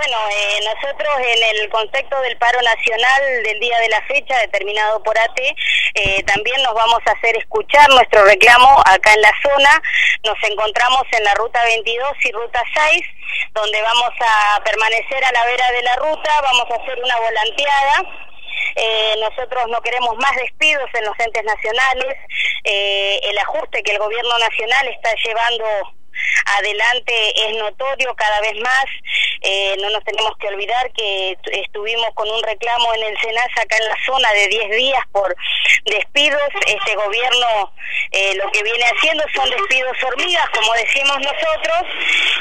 Bueno, eh, nosotros en el contexto del paro nacional del día de la fecha determinado por ATE, eh, también nos vamos a hacer escuchar nuestro reclamo acá en la zona. Nos encontramos en la ruta 22 y ruta 6, donde vamos a permanecer a la vera de la ruta, vamos a hacer una volanteada. Eh, nosotros no queremos más despidos en los entes nacionales. el ajuste que el gobierno nacional está llevando adelante es notorio cada vez más. Eh, no nos tenemos que olvidar que estuvimos con un reclamo en el SENASA acá en la zona de 10 días por despidos. Este gobierno eh, lo que viene haciendo son despidos hormigas, como decimos nosotros.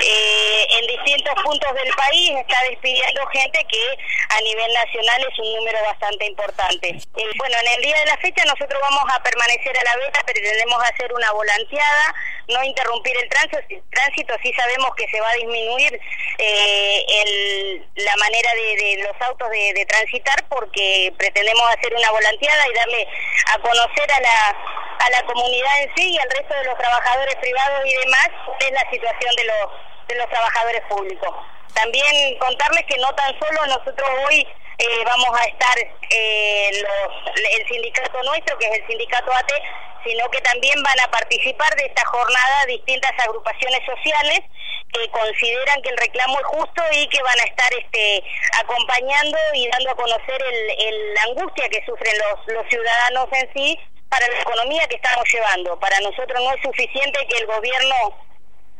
Eh, en distintos puntos del país está despidiendo gente que a nivel nacional es un número bastante importante. bueno, en el día de la fecha nosotros vamos a permanecer a la veta, pretendemos hacer una volanteada, no interrumpir el tránsito, tránsito sí sabemos que se va a disminuir eh, la manera de, los autos de, transitar porque pretendemos hacer una volanteada y darle a conocer a la, a la comunidad en sí y al resto de los trabajadores privados y demás es la situación de los, de los trabajadores públicos. También contarles que no tan solo nosotros hoy eh, vamos a estar eh, el sindicato nuestro, que es el sindicato ATE, sino que también van a participar de esta jornada distintas agrupaciones sociales que consideran que el reclamo es justo y que van a estar este, acompañando y dando a conocer el, la angustia que sufren los, los ciudadanos en sí para la economía que estamos llevando. Para nosotros no es suficiente que el gobierno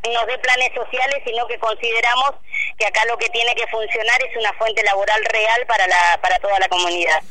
nos dé planes sociales, sino que consideramos que acá lo que tiene que funcionar es una fuente laboral real para, la, para toda la comunidad.